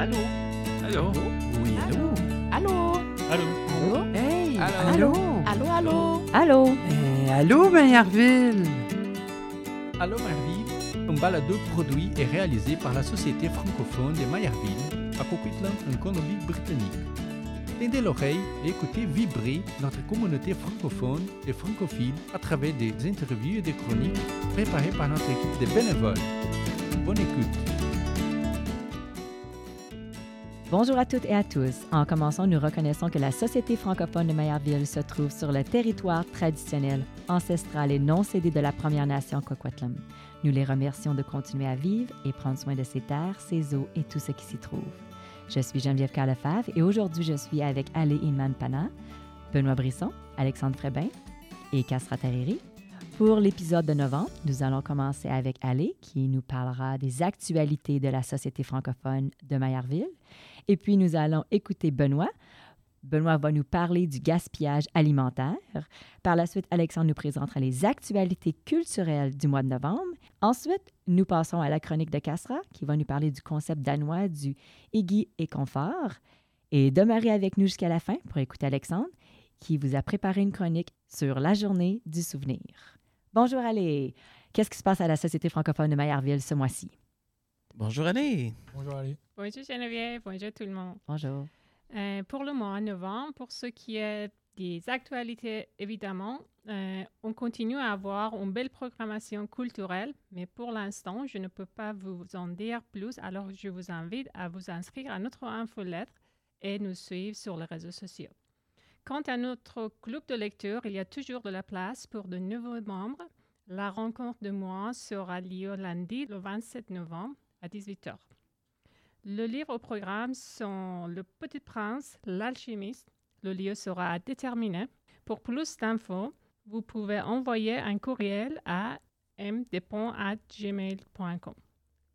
Allô? Allô? Oui, allô? Allô? Allô? Allô? Hey! Allô? Allô, allô? Allô? Eh, allô, Maillardville? Allô Marville, un balado produit et réalisé par la Société francophone de Mayerville à Coquitlam en Colombie-Britannique. Tendez l'oreille et écoutez vibrer notre communauté francophone et francophile à travers des interviews et des chroniques préparées par notre équipe de bénévoles. Bonne écoute. Bonjour à toutes et à tous. En commençant, nous reconnaissons que la Société francophone de Mayerville se trouve sur le territoire traditionnel, ancestral et non cédé de la Première Nation Coquitlam. Nous les remercions de continuer à vivre et prendre soin de ces terres, ses eaux et tout ce qui s'y trouve. Je suis Geneviève Calefave et aujourd'hui, je suis avec Ali Inman Pana, Benoît Brisson, Alexandre Frébin et Castra Tariri. Pour l'épisode de novembre, nous allons commencer avec Ali qui nous parlera des actualités de la Société francophone de Mayerville. Et puis, nous allons écouter Benoît. Benoît va nous parler du gaspillage alimentaire. Par la suite, Alexandre nous présentera les actualités culturelles du mois de novembre. Ensuite, nous passons à la chronique de Castra, qui va nous parler du concept danois du Iggy et confort. Et demeurez avec nous jusqu'à la fin pour écouter Alexandre, qui vous a préparé une chronique sur la journée du souvenir. Bonjour, allez! Qu'est-ce qui se passe à la Société francophone de Mayerville ce mois-ci? Bonjour Annie. Bonjour Ali. Bonjour Geneviève, bonjour tout le monde. Bonjour. Euh, pour le mois de novembre, pour ce qui est des actualités, évidemment, euh, on continue à avoir une belle programmation culturelle, mais pour l'instant, je ne peux pas vous en dire plus, alors je vous invite à vous inscrire à notre infolettre et nous suivre sur les réseaux sociaux. Quant à notre club de lecture, il y a toujours de la place pour de nouveaux membres. La rencontre de mois sera lieu lundi, le 27 novembre, à 18h. Le livre au programme sont Le Petit Prince, L'Alchimiste. Le lieu sera à déterminer. Pour plus d'infos, vous pouvez envoyer un courriel à mdepont.gmail.com.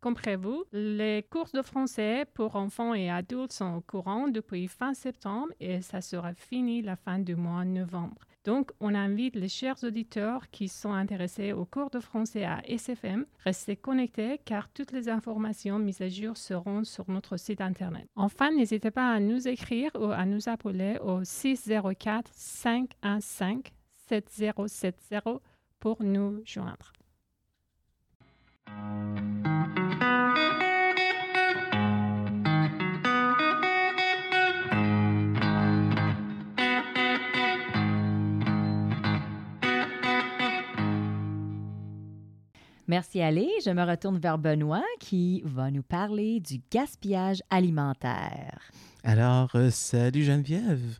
Comprenez-vous, les cours de français pour enfants et adultes sont au courant depuis fin septembre et ça sera fini la fin du mois de novembre. Donc, on invite les chers auditeurs qui sont intéressés au cours de français à SFM, restez connectés car toutes les informations mises à jour seront sur notre site Internet. Enfin, n'hésitez pas à nous écrire ou à nous appeler au 604 515 7070 pour nous joindre. Merci Ali. Je me retourne vers Benoît qui va nous parler du gaspillage alimentaire. Alors, euh, salut Geneviève.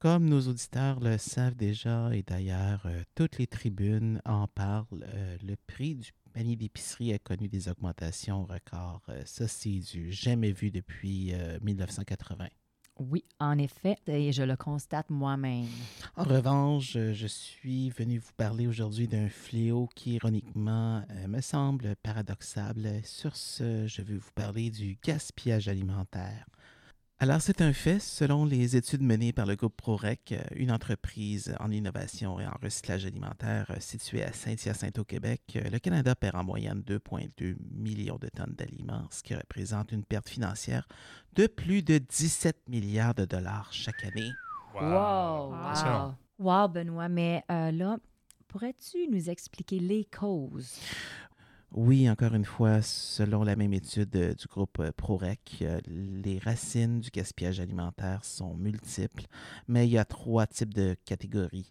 Comme nos auditeurs le savent déjà, et d'ailleurs, euh, toutes les tribunes en parlent, euh, le prix du panier d'épicerie a connu des augmentations records. Ça, c'est du jamais vu depuis euh, 1980. Oui, en effet, et je le constate moi-même. En revanche, euh, je suis venu vous parler aujourd'hui d'un fléau qui, ironiquement, euh, me semble paradoxable. Sur ce, je vais vous parler du gaspillage alimentaire. Alors, c'est un fait, selon les études menées par le groupe ProRec, euh, une entreprise en innovation et en recyclage alimentaire euh, située à Saint-Hyacinthe au Québec, euh, le Canada perd en moyenne 2,2 millions de tonnes d'aliments, ce qui représente une perte financière de plus de 17 milliards de dollars chaque année. Wow! Wow. Wow, Benoît, mais euh, là, pourrais-tu nous expliquer les causes? Oui, encore une fois, selon la même étude euh, du groupe euh, ProRec, euh, les racines du gaspillage alimentaire sont multiples, mais il y a trois types de catégories.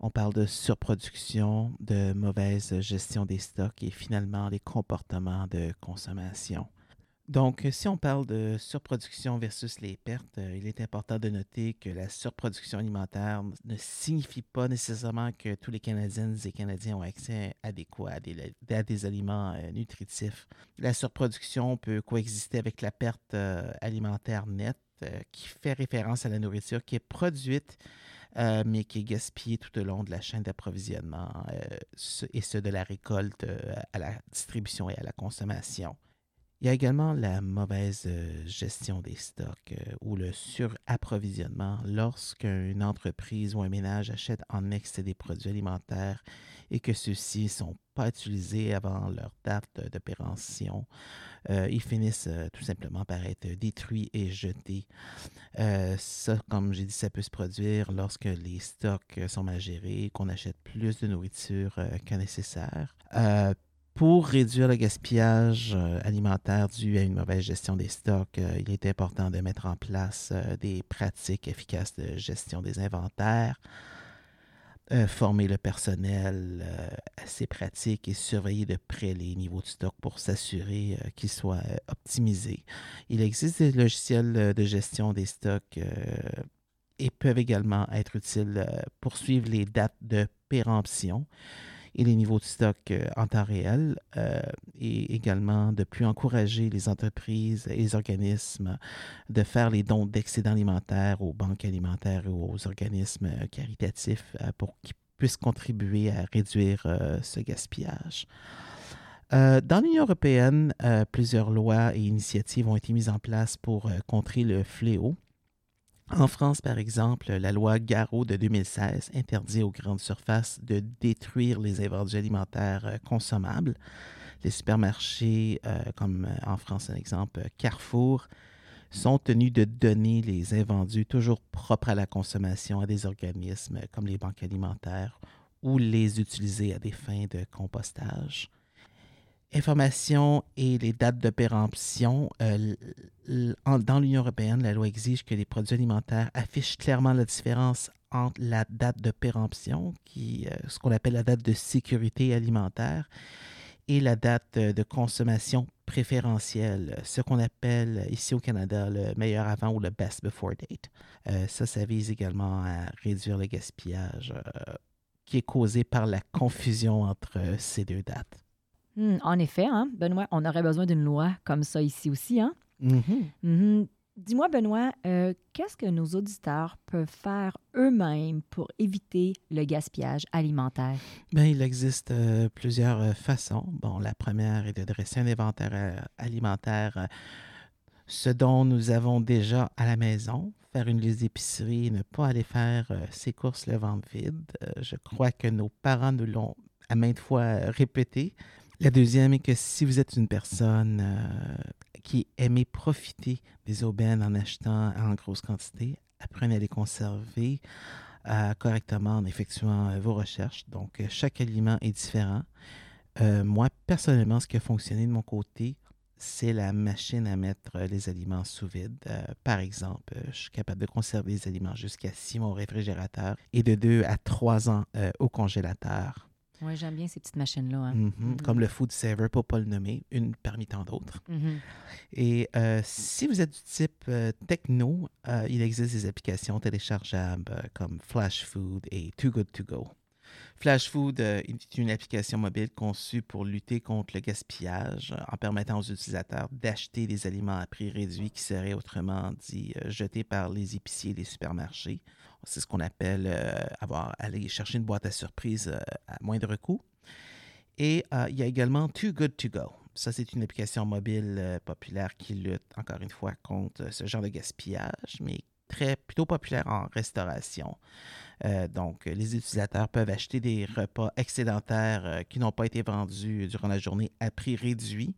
On parle de surproduction, de mauvaise gestion des stocks et finalement les comportements de consommation. Donc, si on parle de surproduction versus les pertes, euh, il est important de noter que la surproduction alimentaire ne signifie pas nécessairement que tous les Canadiennes et Canadiens ont accès adéquat à des, aliments euh, nutritifs. La surproduction peut coexister avec la perte euh, alimentaire nette, qui fait référence à la nourriture qui est produite mais qui est gaspillée tout au long de la chaîne d'approvisionnement, et ce de la récolte à la distribution et à la consommation. Il y a également la mauvaise euh, gestion des stocks euh, ou le surapprovisionnement lorsqu'une entreprise ou un ménage achète en excès des produits alimentaires et que ceux-ci ne sont pas utilisés avant leur date de. Euh, ils finissent tout simplement par être détruits et jetés. ça, comme j'ai dit, ça peut se produire lorsque les stocks sont mal gérés, qu'on achète plus de nourriture que nécessaire pour réduire le gaspillage euh, alimentaire dû à une mauvaise gestion des stocks, euh, il est important de mettre en place euh, des pratiques efficaces de gestion des inventaires, former le personnel à ces pratiques et surveiller de près les niveaux de stock pour s'assurer qu'ils soient optimisés. Il existe des logiciels de gestion des stocks et peuvent également être utiles pour suivre les dates de péremption et les niveaux de stock euh, en temps réel euh, et également de plus encourager les entreprises et les organismes de faire les dons d'excédents alimentaires aux banques alimentaires et aux organismes euh, caritatifs pour qu'ils puissent contribuer à réduire ce gaspillage. dans l'Union européenne, plusieurs lois et initiatives ont été mises en place pour contrer le fléau en France, par exemple, la loi Garot de 2016 interdit aux grandes surfaces de détruire les invendus alimentaires euh, consommables. Les supermarchés, euh, comme euh, en France un exemple, Carrefour, sont tenus de donner les invendus toujours propres à la consommation à des organismes comme les banques alimentaires ou les utiliser à des fins de compostage informations et les dates de péremption, euh, dans l'Union européenne, la loi exige que les produits alimentaires affichent clairement la différence entre la date de péremption, euh, ce qu'on appelle la date de sécurité alimentaire, et la date euh, de consommation préférentielle, ce qu'on appelle ici au Canada le meilleur avant ou le best before date. ça, ça vise également à réduire le gaspillage qui est causé par la confusion entre ces deux dates. Hmm, en effet, hein, Benoît, on aurait besoin d'une loi comme ça ici aussi. Hein? Mm-hmm. Mm-hmm. Dis-moi, Benoît, euh, qu'est-ce que nos auditeurs peuvent faire eux-mêmes pour éviter le gaspillage alimentaire? Bien, il existe euh, plusieurs euh, façons. Bon, la première est de dresser un inventaire alimentaire, ce dont nous avons déjà à la maison, faire une liste d'épicerie, ne pas aller faire ses courses le ventre vide. je crois que nos parents nous l'ont à maintes fois répété. La deuxième est que si vous êtes une personne euh, qui aimait profiter des aubaines en achetant en grosse quantité, apprenez à les conserver euh, correctement en effectuant euh, vos recherches. Donc, chaque aliment est différent. moi, personnellement, ce qui a fonctionné de mon côté, c'est la machine à mettre les aliments sous vide. par exemple, je suis capable de conserver les aliments jusqu'à six mois au réfrigérateur et de deux à trois ans au congélateur. Oui, j'aime bien ces petites machines-là. Hein. Mm-hmm. Mm-hmm. Comme le Food Saver, pour ne pas le nommer, une parmi tant d'autres. Mm-hmm. Et euh, si vous êtes du type euh, techno, euh, il existe des applications téléchargeables comme Flash Food et Too Good To Go. Flash Food est une application mobile conçue pour lutter contre le gaspillage en permettant aux utilisateurs d'acheter des aliments à prix réduit qui seraient autrement dit jetés par les épiciers et les supermarchés. C'est ce qu'on appelle euh, avoir aller chercher une boîte à surprise euh, à moindre coût. Et euh, il y a également Too Good To Go. Ça, c'est une application mobile populaire qui lutte, encore une fois, contre ce genre de gaspillage, mais très plutôt populaire en restauration. donc, les utilisateurs peuvent acheter des repas excédentaires qui n'ont pas été vendus durant la journée à prix réduit,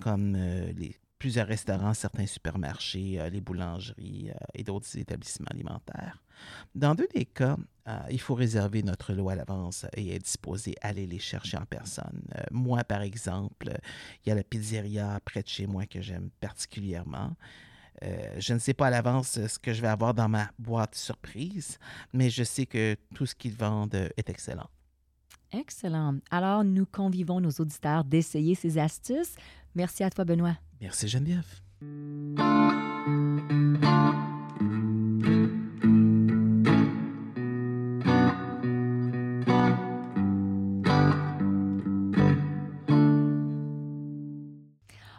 comme les plusieurs restaurants, certains supermarchés, euh, les boulangeries euh, et d'autres établissements alimentaires. Dans deux des cas, euh, il faut réserver notre lot à l'avance et être disposé à aller les chercher en personne. moi, par exemple, il y a la pizzeria près de chez moi que j'aime particulièrement. je ne sais pas à l'avance ce que je vais avoir dans ma boîte surprise, mais je sais que tout ce qu'ils vendent est excellent. Excellent. Alors, nous convivons nos auditeurs d'essayer ces astuces. Merci à toi, Benoît. Merci Geneviève.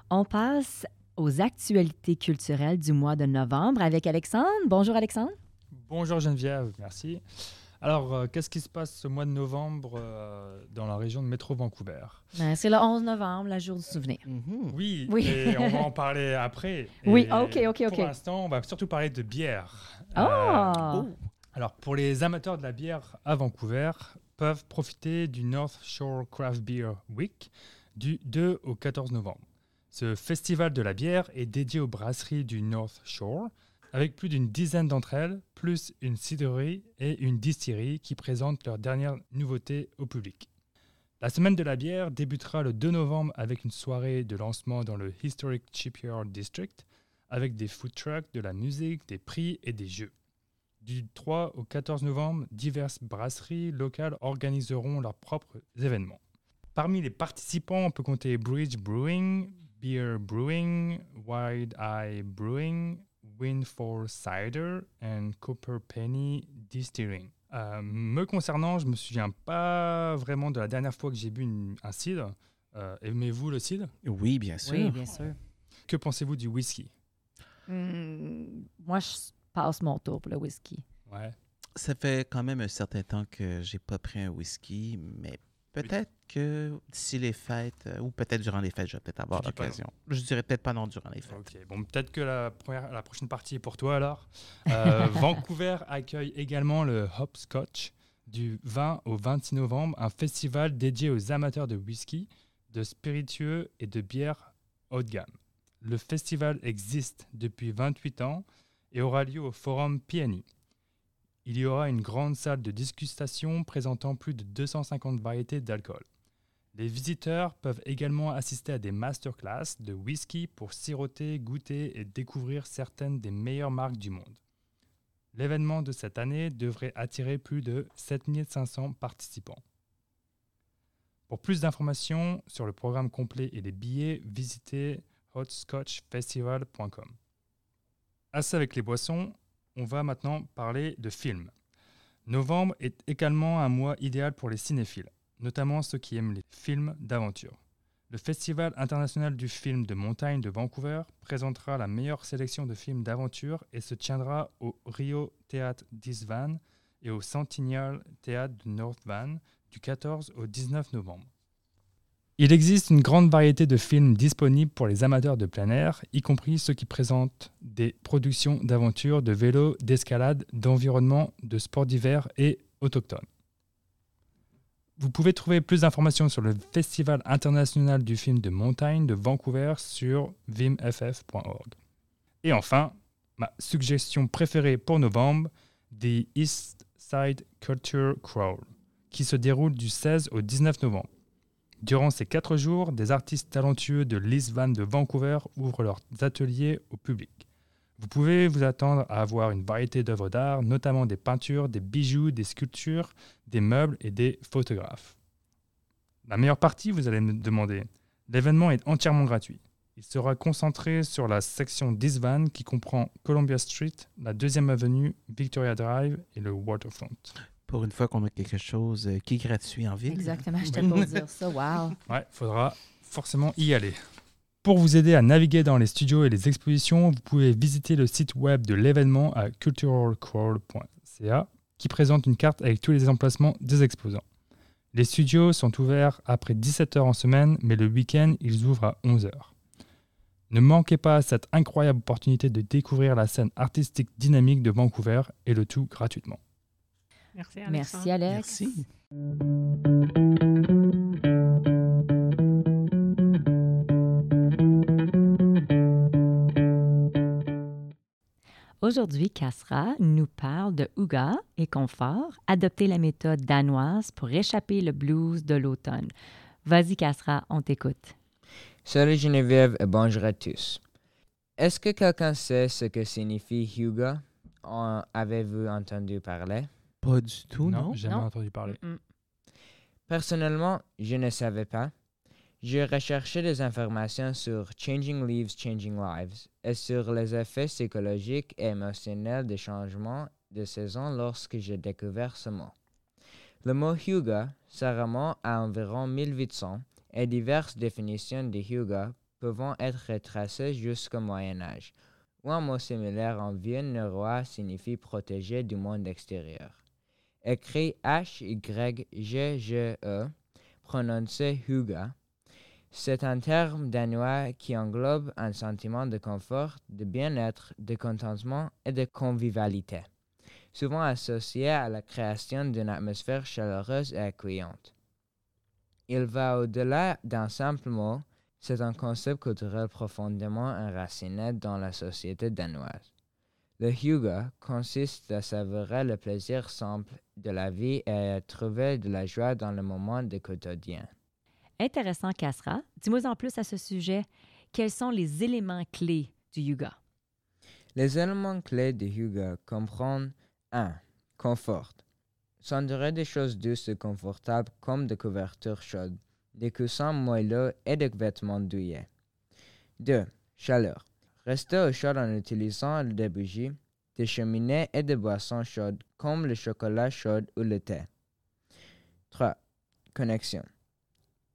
On passe aux actualités culturelles du mois de novembre avec Alexandre. Bonjour Alexandre. Bonjour Geneviève, merci. Alors, euh, qu'est-ce qui se passe ce mois de novembre euh, dans la région de Métro Vancouver? Ben, c'est le 11 novembre, la jour du souvenir. Mhm. Oui, Oui. et on va en parler après. Oui, ah, ok, ok, ok. Pour l'instant, on va surtout parler de bière. Ah! Euh, alors, pour les amateurs de la bière à Vancouver, peuvent profiter du North Shore Craft Beer Week du 2 au 14 novembre. Ce festival de la bière est dédié aux brasseries du North Shore, avec plus d'une dizaine d'entre elles, plus une cidrerie et une distillerie qui présentent leurs dernières nouveautés au public. La semaine de la bière débutera le 2 novembre avec une soirée de lancement dans le Historic Shipyard District, avec des food trucks, de la musique, des prix et des jeux. Du 3 au 14 novembre, diverses brasseries locales organiseront leurs propres événements. Parmi les participants, on peut compter Bridge Brewing, Beer Brewing, Wide Eye Brewing, Windfall Cider et Copper Penny Distilling. Euh, me concernant, je me souviens pas vraiment de la dernière fois que j'ai bu une- un cidre. Euh, Aimez-vous le cidre? Oui, bien sûr. Oui, bien sûr. Que pensez-vous du whisky? Hmm, moi, je passe mon tour pour le whisky. Ouais. Ça fait quand même un certain temps que j'ai pas pris un whisky, mais peut-être que d'ici les fêtes, euh, ou peut-être durant les fêtes, je vais peut-être avoir l'occasion. Je dirais peut-être pas non durant les fêtes. Ok, bon, peut-être que la, première, la prochaine partie est pour toi alors. Euh, Vancouver accueille également le Hopscotch du 20 au 26 novembre, un festival dédié aux amateurs de whisky, de spiritueux et de bières haut de gamme. Le festival existe depuis 28 ans et aura lieu au Forum PNI. Il y aura une grande salle de dégustation présentant plus de 250 variétés d'alcool. Les visiteurs peuvent également assister à des masterclass de whisky pour siroter, goûter et découvrir certaines des meilleures marques du monde. L'événement de cette année devrait attirer plus de 7500 participants. Pour plus d'informations sur le programme complet et les billets, visitez hotscotchfestival.com. Assez avec les boissons, on va maintenant parler de films. Novembre est également un mois idéal pour les cinéphiles notamment ceux qui aiment les films d'aventure. Le Festival international du film de montagne de Vancouver présentera la meilleure sélection de films d'aventure et se tiendra au Rio Theatre d'East et au Centennial Theatre de North Van du 14 au 19 novembre. Il existe une grande variété de films disponibles pour les amateurs de plein air, y compris ceux qui présentent des productions d'aventure, de vélo, d'escalade, d'environnement, de sports d'hiver et autochtones. Vous pouvez trouver plus d'informations sur le Festival international du film de montagne de Vancouver sur vimff.org. Et enfin, ma suggestion préférée pour novembre, The East Side Culture Crawl, qui se déroule du 16 au 19 novembre. Durant ces quatre jours, des artistes talentueux de l'East Van de Vancouver ouvrent leurs ateliers au public. Vous pouvez vous attendre à avoir une variété d'œuvres d'art, notamment des peintures, des bijoux, des sculptures, des meubles et des photographes. La meilleure partie, vous allez me demander. L'événement est entièrement gratuit. Il sera concentré sur la section d'Isvan qui comprend Columbia Street, la deuxième avenue, Victoria Drive et le Waterfront. Pour une fois qu'on a quelque chose euh, qui est gratuit en ville. Exactement, j'étais pour dire ça. Wow. Ouais, faudra forcément y aller. Pour vous aider à naviguer dans les studios et les expositions, vous pouvez visiter le site web de l'événement à culturalcrawl.ca qui présente une carte avec tous les emplacements des exposants. Les studios sont ouverts après 17h en semaine, mais le week-end, ils ouvrent à 11h. Ne manquez pas cette incroyable opportunité de découvrir la scène artistique dynamique de Vancouver et le tout gratuitement. Merci, Alex. Merci. Aujourd'hui, Cassera nous parle de Ouga et confort, adopter la méthode danoise pour échapper le blues de l'automne. Vas-y, Cassera, on t'écoute. Salut Geneviève et bonjour à tous. Est-ce que quelqu'un sait ce que signifie Huga? En avez-vous entendu parler? Pas du tout, non? jamais Non. entendu parler. Mm. Personnellement, je ne savais pas. J'ai recherché des informations sur Changing Leaves, Changing Lives et sur les effets psychologiques et émotionnels des changements de saison lorsque j'ai découvert ce mot. Le mot Huga se remonte à environ 1800 et diverses définitions de Huga peuvent être retracées jusqu'au Moyen Âge, où un mot similaire en vieux norrois signifie protéger du monde extérieur. Écrit H-Y-G-G-E, prononcé Huga. C'est un terme danois qui englobe un sentiment de confort, de bien-être, de contentement et de convivialité, souvent associé à la création d'une atmosphère chaleureuse et accueillante. Il va au-delà d'un simple mot, c'est un concept culturel profondément enraciné dans la société danoise. Le Huga consiste à savourer le plaisir simple de la vie et à trouver de la joie dans le moment du quotidien. Intéressant, Kassra. Dis-moi en plus à ce sujet. Quels sont les éléments clés du yoga? Les éléments clés du yoga comprennent 1. Confort. S'endurer des choses douces et confortables comme des couvertures chaudes, des coussins moelleux et des vêtements douillets. 2. Chaleur. Rester au chaud en utilisant des bougies, des cheminées et des boissons chaudes comme le chocolat chaud ou le thé. 3. Connexion.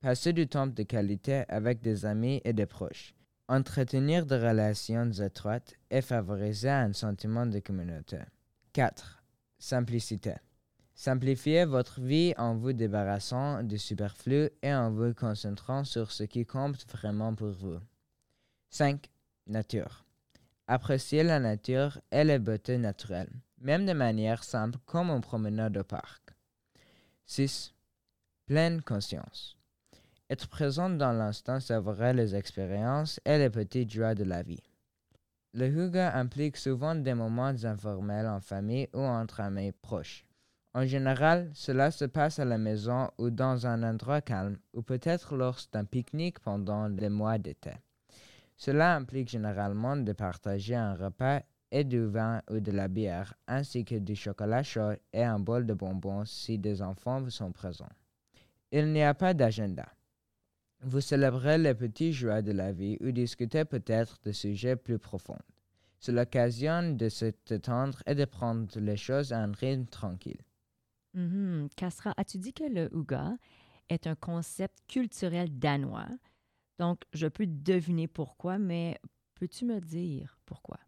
Passer du temps de qualité avec des amis et des proches. Entretenir des relations étroites et favoriser un sentiment de communauté. 4. Simplicité. Simplifiez votre vie en vous débarrassant du superflu et en vous concentrant sur ce qui compte vraiment pour vous. 5. Nature. Appréciez la nature et les beautés naturelles, même de manière simple comme en promenade au parc. 6. Pleine conscience. Être présent dans l'instant, savourer les expériences et les petites joies de la vie. Le Huga implique souvent des moments informels en famille ou entre amis proches. En général, cela se passe à la maison ou dans un endroit calme, ou peut-être lors d'un pique-nique pendant les mois d'été. Cela implique généralement de partager un repas et du vin ou de la bière, ainsi que du chocolat chaud et un bol de bonbons si des enfants sont présents. Il n'y a pas d'agenda. Vous célébrez les petits joies de la vie ou discutez peut-être de sujets plus profonds. C'est l'occasion de se détendre et de prendre les choses à un rythme tranquille. Kassra, as-tu dit que le Huga est un concept culturel danois? Donc, je peux deviner pourquoi, mais peux-tu me dire pourquoi?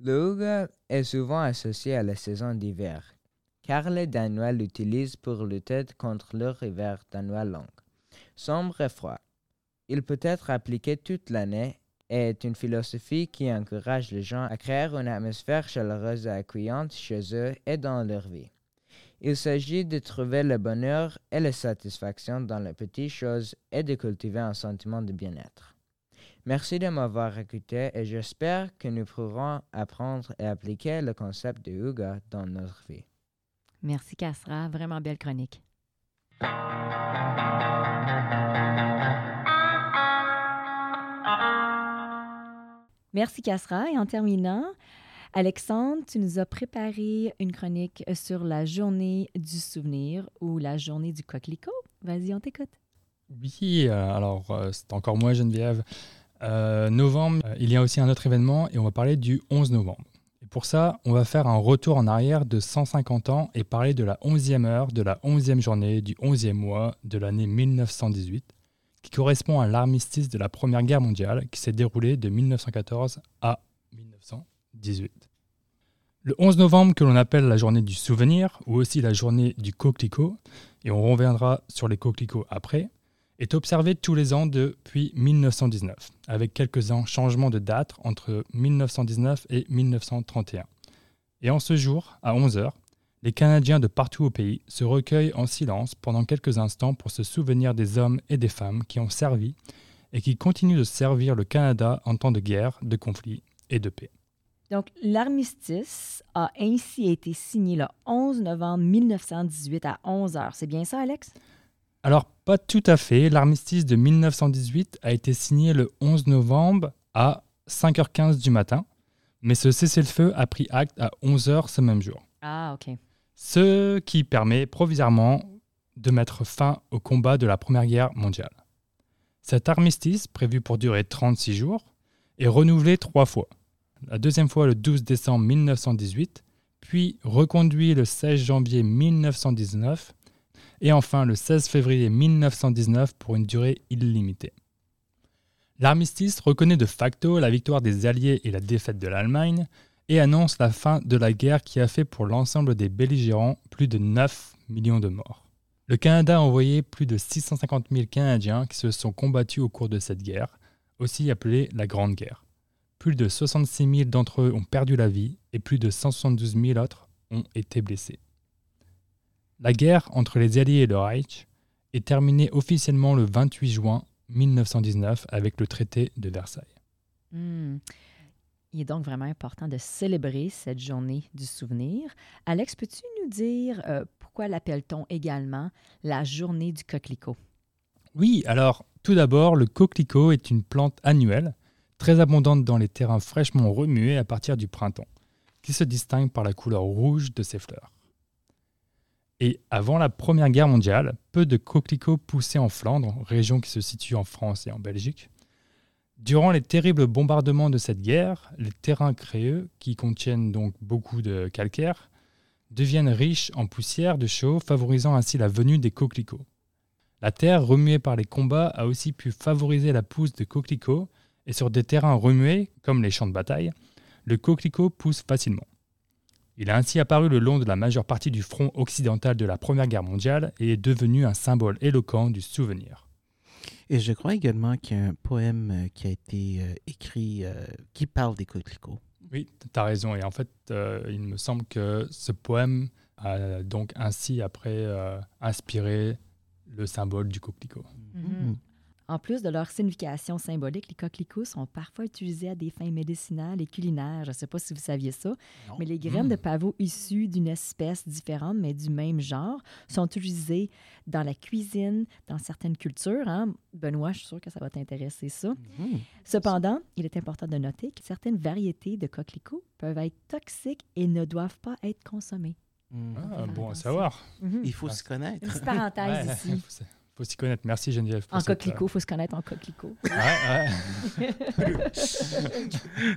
Le Huga est souvent associé à la saison d'hiver, car les Danois l'utilisent pour lutter contre leur hiver danois long sombre et froid. Il peut être appliqué toute l'année et est une philosophie qui encourage les gens à créer une atmosphère chaleureuse et accueillante chez eux et dans leur vie. Il s'agit de trouver le bonheur et la satisfaction dans les petites choses et de cultiver un sentiment de bien-être. Merci de m'avoir écouté et j'espère que nous pourrons apprendre et appliquer le concept de Huga dans notre vie. Merci, Kassra. Vraiment belle chronique. Merci Kassra. Et en terminant, Alexandre, tu nous as préparé une chronique sur la journée du souvenir ou la journée du coquelicot. Vas-y, on t'écoute. Oui, euh, alors euh, c'est encore moi Geneviève. Euh, novembre, il y a aussi un autre événement et on va parler du 11 novembre. Et pour ça, on va faire un retour en arrière de 150 ans et parler de la 11e heure, de la 11e journée, du 11e mois de l'année 1918 qui correspond à l'armistice de la Première Guerre mondiale qui s'est déroulé de 1914 à 1918. Le 11 novembre, que l'on appelle la journée du souvenir, ou aussi la journée du coquelicot, et on reviendra sur les coquelicots après, est observé tous les ans depuis 1919, avec quelques changements de date entre 1919 et 1931. Et en ce jour, à 11h, les Canadiens de partout au pays se recueillent en silence pendant quelques instants pour se souvenir des hommes et des femmes qui ont servi et qui continuent de servir le Canada en temps de guerre, de conflit et de paix. Donc, l'armistice a ainsi été signé le 11 novembre 1918 à 11 heures. C'est bien ça, Alex? Alors, pas tout à fait. L'armistice de 1918 a été signé le 11 novembre à 5h15 du matin, mais ce cessez-le-feu a pris acte à 11h ce même jour. Ah, OK ce qui permet provisoirement de mettre fin au combat de la Première Guerre mondiale. Cet armistice, prévu pour durer 36 jours, est renouvelé trois fois. La deuxième fois le 12 décembre 1918, puis reconduit le 16 janvier 1919, et enfin le 16 février 1919 pour une durée illimitée. L'armistice reconnaît de facto la victoire des Alliés et la défaite de l'Allemagne, et annonce la fin de la guerre qui a fait pour l'ensemble des belligérants plus de 9 millions de morts. Le Canada a envoyé plus de 650 000 Canadiens qui se sont combattus au cours de cette guerre, aussi appelée la Grande Guerre. Plus de 66 000 d'entre eux ont perdu la vie et plus de 172 000 autres ont été blessés. La guerre entre les Alliés et le Reich est terminée officiellement le 28 juin 1919 avec le traité de Versailles. Hmm. Il est donc vraiment important de célébrer cette journée du souvenir. Alex, peux-tu nous dire euh, pourquoi l'appelle-t-on également la journée du coquelicot? Oui, alors tout d'abord, le coquelicot est une plante annuelle, très abondante dans les terrains fraîchement remués à partir du printemps, qui se distingue par la couleur rouge de ses fleurs. Et avant la Première Guerre mondiale, peu de coquelicots poussaient en Flandre, région qui se situe en France et en Belgique. Durant les terribles bombardements de cette guerre, les terrains créeux, qui contiennent donc beaucoup de calcaire, deviennent riches en poussière de chaux, favorisant ainsi la venue des coquelicots. La terre remuée par les combats a aussi pu favoriser la pousse de coquelicots, et sur des terrains remués, comme les champs de bataille, le coquelicot pousse facilement. Il a ainsi apparu le long de la majeure partie du front occidental de la Première Guerre mondiale et est devenu un symbole éloquent du souvenir. Et je crois également qu'il y a un poème euh, qui a été euh, écrit euh, qui parle des coquelicots. Oui, tu as raison. Et en fait, euh, il me semble que ce poème a donc ainsi après euh, inspiré le symbole du coquelicot. Mhm. En plus de leur signification symbolique, les coquelicots sont parfois utilisés à des fins médicinales et culinaires. Je ne sais pas si vous saviez ça, Non. mais les graines de pavot issues d'une espèce différente, mais du même genre, sont utilisées dans la cuisine, dans certaines cultures. hein. Benoît, je suis sûre que ça va t'intéresser ça. Mhm. Cependant, il est important de noter que certaines variétés de coquelicots peuvent être toxiques et ne doivent pas être consommées. Mhm. Ah, bon à savoir. Mhm. Il faut Ah, se connaître. Une petite parenthèse Ouais, ici. faut, s'y connaître. Merci Geneviève. pour En cette, euh, coquelicot, il faut se connaître en coquelicot. Ouais, ouais.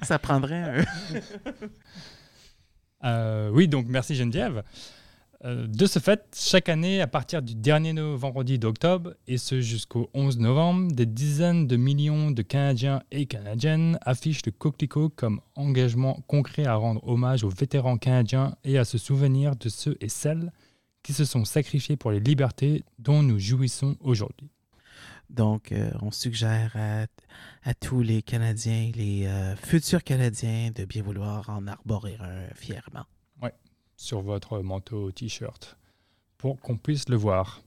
Ça prendrait un. Euh, oui, donc merci Geneviève. Euh, de ce fait, chaque année, à partir du dernier vendredi d'octobre, et ce jusqu'au 11 novembre, des dizaines de millions de Canadiens et Canadiennes affichent le coquelicot comme engagement concret à rendre hommage aux vétérans canadiens et à se souvenir de ceux et celles qui se sont sacrifiés pour les libertés dont nous jouissons aujourd'hui. Donc, euh, on suggère à, à tous les Canadiens, les euh, futurs Canadiens, de bien vouloir en arborer un fièrement. sur votre manteau ou t-shirt pour qu'on puisse le voir.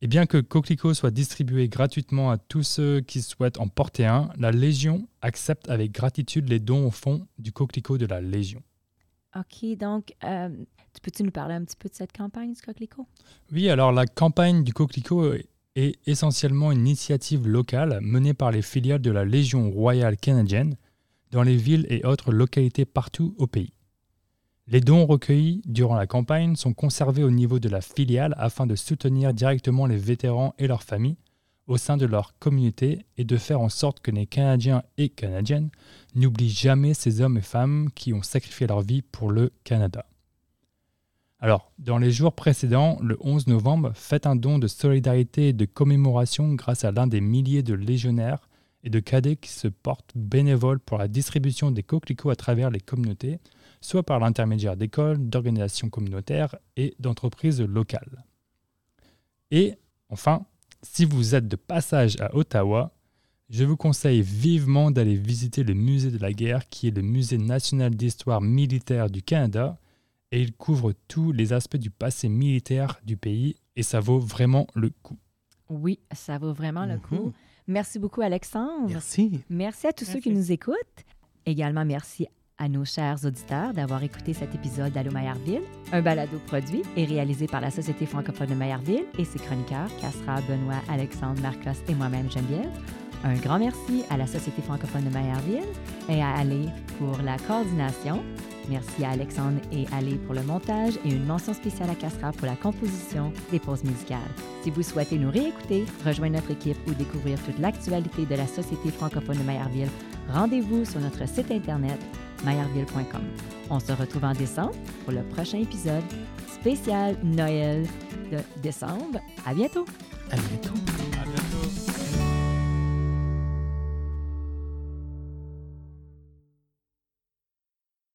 Et bien que Coquelicot soit distribué gratuitement à tous ceux qui souhaitent en porter un, la Légion accepte avec gratitude les dons au fond du Coquelicot de la Légion. OK, donc, euh, tu peux-tu nous parler un petit peu de cette campagne du coquelicot? Oui, alors la campagne du Coquelicot est essentiellement une initiative locale menée par les filiales de la Légion royale canadienne dans les villes et autres localités partout au pays. Les dons recueillis durant la campagne sont conservés au niveau de la filiale afin de soutenir directement les vétérans et leurs familles au sein de leur communauté et de faire en sorte que les Canadiens et Canadiennes n'oublient jamais ces hommes et femmes qui ont sacrifié leur vie pour le Canada. Alors, dans les jours précédents, le 11 novembre, faites un don de solidarité et de commémoration grâce à l'un des milliers de légionnaires et de cadets qui se portent bénévoles pour la distribution des coquelicots à travers les communautés, soit par l'intermédiaire d'écoles, d'organisations communautaires et d'entreprises locales. Et enfin, si vous êtes de passage à Ottawa, je vous conseille vivement d'aller visiter le musée de la guerre qui est le musée national d'histoire militaire du Canada et il couvre tous les aspects du passé militaire du pays et ça vaut vraiment le coup. Oui, ça vaut vraiment le Mhm. coup. Merci beaucoup, Alexandre. Merci. Merci à tous ceux qui nous écoutent. Également, merci à nos chers auditeurs d'avoir écouté cet épisode d'Allô Maillardville, un balado produit et réalisé par la Société francophone de Maillardville et ses chroniqueurs, Castra, Benoît, Alexandre, Marcos et moi-même, Geneviève. Un grand merci à la Société francophone de Maillardville et à Ali pour la coordination. Merci à Alexandre et Ali pour le montage et une mention spéciale à Castra pour la composition des pauses musicales. Si vous souhaitez nous réécouter, rejoindre notre équipe ou découvrir toute l'actualité de la Société francophone de Maillardville, rendez-vous sur notre site internet maillardville.com. On se retrouve en décembre pour le prochain épisode spécial Noël de décembre. À bientôt! À bientôt.